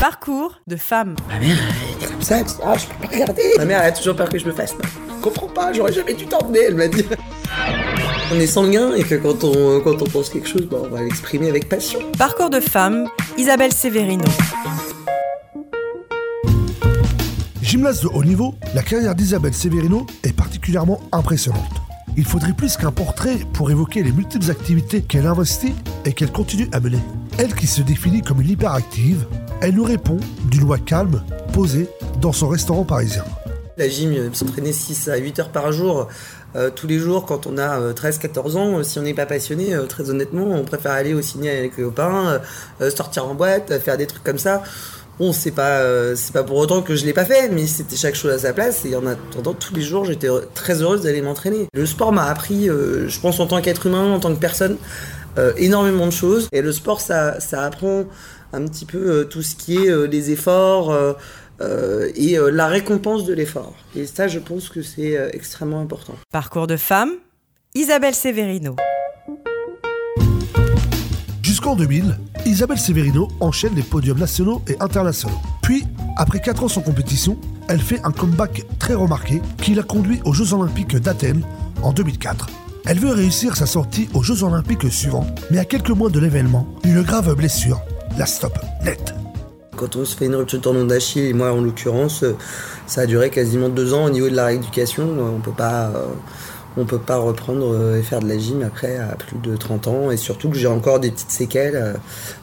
Parcours de femme. Ma mère, elle est comme ça, elle dit Ah, je peux pas regarder. Ma mère, elle a toujours peur que je me fasse. Je comprends pas, j'aurais jamais dû t'emmener, elle m'a dit. On est sanguin et que quand on, quand on pense quelque chose, bah, on va l'exprimer avec passion. Parcours de femme, Isabelle Severino. Gymnase de haut niveau, la carrière d'Isabelle Severino est particulièrement impressionnante. Il faudrait plus qu'un portrait pour évoquer les multiples activités qu'elle investit et qu'elle continue à mener. Elle qui se définit comme une hyperactive, elle nous répond d'une voix calme, posée, dans son restaurant parisien. La gym, euh, s'entraîner 6 à 8 heures par jour, euh, tous les jours, quand on a 13-14 ans, euh, si on n'est pas passionné, très honnêtement, on préfère aller au ciné avec les copains, sortir en boîte, faire des trucs comme ça. Bon, c'est pas, c'est pas pour autant que je l'ai pas fait, mais c'était chaque chose à sa place. Et en attendant, tous les jours, j'étais très heureuse d'aller m'entraîner. Le sport m'a appris, je pense, en tant qu'être humain, en tant que personne, énormément de choses. Et le sport, ça, ça apprend un petit peu tout ce qui est les efforts. Euh, et euh, la récompense de l'effort. Et ça, je pense que c'est euh, extrêmement important. Parcours de femme, Isabelle Severino. Jusqu'en 2000, Isabelle Severino enchaîne les podiums nationaux et internationaux. Puis, après 4 ans sans compétition, elle fait un comeback très remarqué qui l'a conduit aux Jeux Olympiques d'Athènes en 2004. Elle veut réussir sa sortie aux Jeux Olympiques suivants, mais à quelques mois de l'événement, une grave blessure la stoppe net. Quand on se fait une rupture de tendon d'Achille, et moi en l'occurrence, ça a duré quasiment deux ans au niveau de la rééducation. On peut pas, euh, on peut pas reprendre euh, et faire de la gym après à plus de 30 ans. Et surtout que j'ai encore des petites séquelles, euh,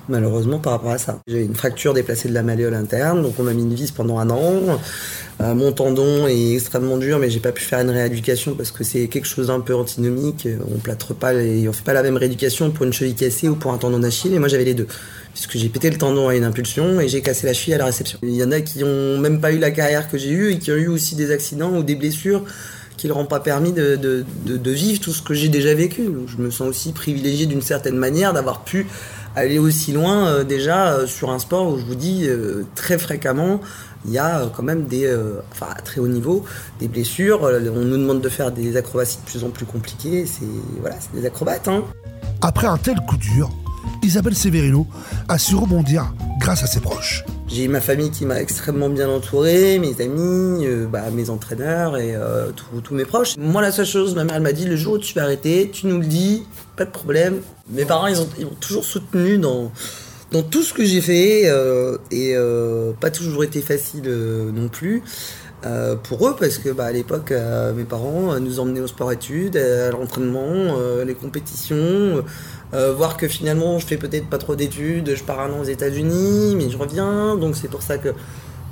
malheureusement, par rapport à ça. J'ai une fracture déplacée de la malléole interne, donc on m'a mis une vis pendant un an. mon tendon est extrêmement dur, mais j'ai pas pu faire une rééducation parce que c'est quelque chose d'un peu antinomique. On plâtre pas, les, on fait pas la même rééducation pour une cheville cassée ou pour un tendon d'Achille. Et moi j'avais les deux puisque j'ai pété le tendon à une impulsion et j'ai cassé la cheville à la réception. Il y en a qui ont même pas eu la carrière que j'ai eue et qui ont eu aussi des accidents ou des blessures qui leur ont pas permis de, vivre tout ce que j'ai déjà vécu. Je me sens aussi privilégié d'une certaine manière d'avoir pu aller aussi loin euh, déjà euh, sur un sport où je vous dis euh, très fréquemment il y a quand même des, enfin à très haut niveau, des blessures. On nous demande de faire des acrobaties de plus en plus compliquées. C'est voilà, c'est des acrobates. Hein. Après un tel coup dur, Isabelle Severino a su rebondir grâce à ses proches. J'ai ma famille qui m'a extrêmement bien entouré, mes amis, euh, bah, mes entraîneurs et euh, tous mes proches. Moi, la seule chose, ma mère m'a dit le jour où tu vas arrêter, tu nous le dis, pas de problème. Mes parents, ils ont, toujours soutenu dans, tout ce que j'ai fait euh, et pas toujours été facile non plus. Pour eux parce que bah, à l'époque mes parents nous emmenaient au sport études, à l'entraînement, les compétitions, euh, voir que finalement je fais peut-être pas trop d'études, je pars un an aux États-Unis, mais je reviens, donc c'est pour ça que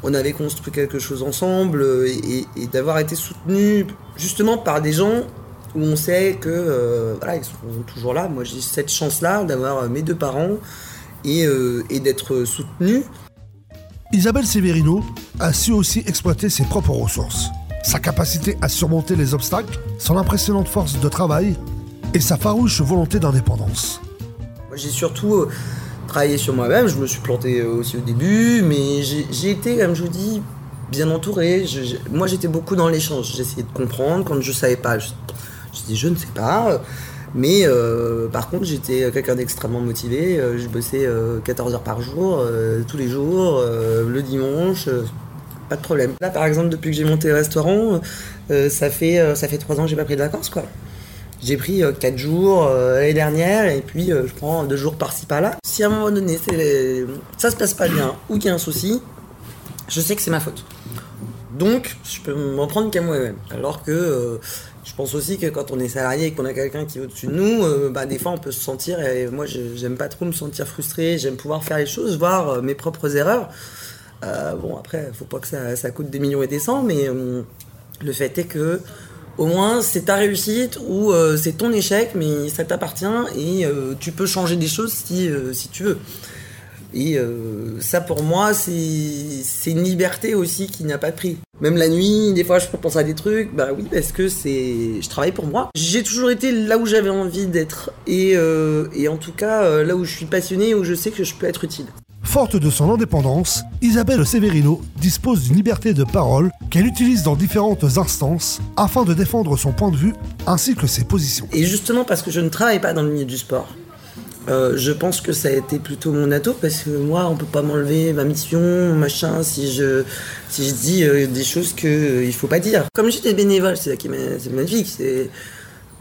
on avait construit quelque chose ensemble euh, et, d'avoir été soutenu justement par des gens où on sait que euh, voilà ils sont toujours là. Moi j'ai cette chance-là d'avoir mes deux parents et, et d'être soutenu. Isabelle Severino a su aussi exploiter ses propres ressources. Sa capacité à surmonter les obstacles, son impressionnante force de travail et sa farouche volonté d'indépendance. J'ai surtout euh, travaillé sur moi-même, je me suis planté euh, aussi au début, mais j'ai été, comme je vous dis, bien entouré. moi j'étais beaucoup dans l'échange, j'essayais de comprendre, quand je ne savais pas, je, dis je ne sais pas. Mais euh, par contre, j'étais quelqu'un d'extrêmement motivé. je bossais 14 heures par jour, tous les jours, le dimanche, pas de problème. Là, par exemple, depuis que j'ai monté le restaurant, ça fait ça fait trois ans que j'ai pas pris de vacances, quoi. J'ai pris 4 euh, jours euh, l'année dernière et puis euh, je prends 2 jours par-ci par-là. Si à un moment donné ça se passe pas bien ou qu'il y a un souci, je sais que c'est ma faute. Donc je peux m'en prendre qu'à moi-même. Alors que je pense aussi que quand on est salarié et qu'on a quelqu'un qui est au-dessus de nous, bah, des fois on peut se sentir, et moi j'aime pas trop me sentir frustré, j'aime pouvoir faire les choses, voir mes propres erreurs. bon après, faut pas que ça, coûte des millions et des cents, mais le fait est que au moins c'est ta réussite ou euh, c'est ton échec, mais ça t'appartient et euh, tu peux changer des choses euh, si tu veux. Et ça pour moi c'est une liberté aussi qui n'a pas de prix. Même la nuit, des fois je pense à des trucs, bah oui parce que c'est je travaille pour moi. J'ai toujours été là où j'avais envie d'être et, et en tout cas là où je suis passionné, où je sais que je peux être utile. Forte de son indépendance, Isabelle Severino dispose d'une liberté de parole qu'elle utilise dans différentes instances afin de défendre son point de vue ainsi que ses positions. Et justement parce que je ne travaille pas dans le milieu du sport, Euh, je pense que ça a été plutôt mon atout parce que moi, on peut pas m'enlever ma mission, machin, si je, si je dis euh, des choses qu'il euh, il faut pas dire. Comme j'étais bénévole, c'est ça qui est magnifique, c'est.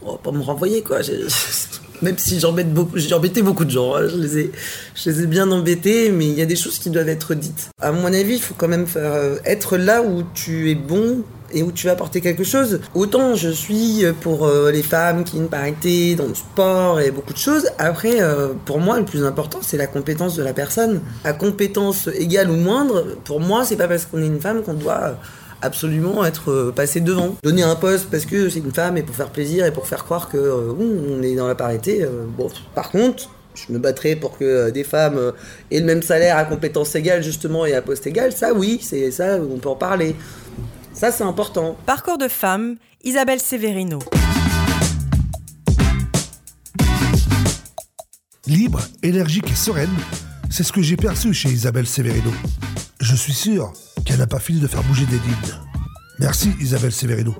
On va pas me renvoyer quoi. Même si j'embête beaucoup, j'ai embêté beaucoup de gens, hein. je, les ai, je les ai bien embêtés, mais il y a des choses qui doivent être dites. À mon avis, il faut quand même faire, être là où tu es bon et où tu vas apporter quelque chose. Autant je suis pour euh, les femmes qui ont une parité dans le sport et beaucoup de choses. Après, euh, pour moi, le plus important, c'est la compétence de la personne. À compétence égale ou moindre, pour moi, c'est pas parce qu'on est une femme qu'on doit absolument être euh, passé devant. Donner un poste parce que c'est une femme et pour faire plaisir et pour faire croire que on est dans la parité. bon, par contre, je me battrai pour que des femmes aient le même salaire à compétence égale justement et à poste égal. Ça, oui, c'est ça, on peut en parler. Ça, c'est important. Parcours de femme, Isabelle Severino. Libre, énergique et sereine, c'est ce que j'ai perçu chez Isabelle Severino. Je suis sûr qu'elle n'a pas fini de faire bouger des lignes. Merci Isabelle Severino.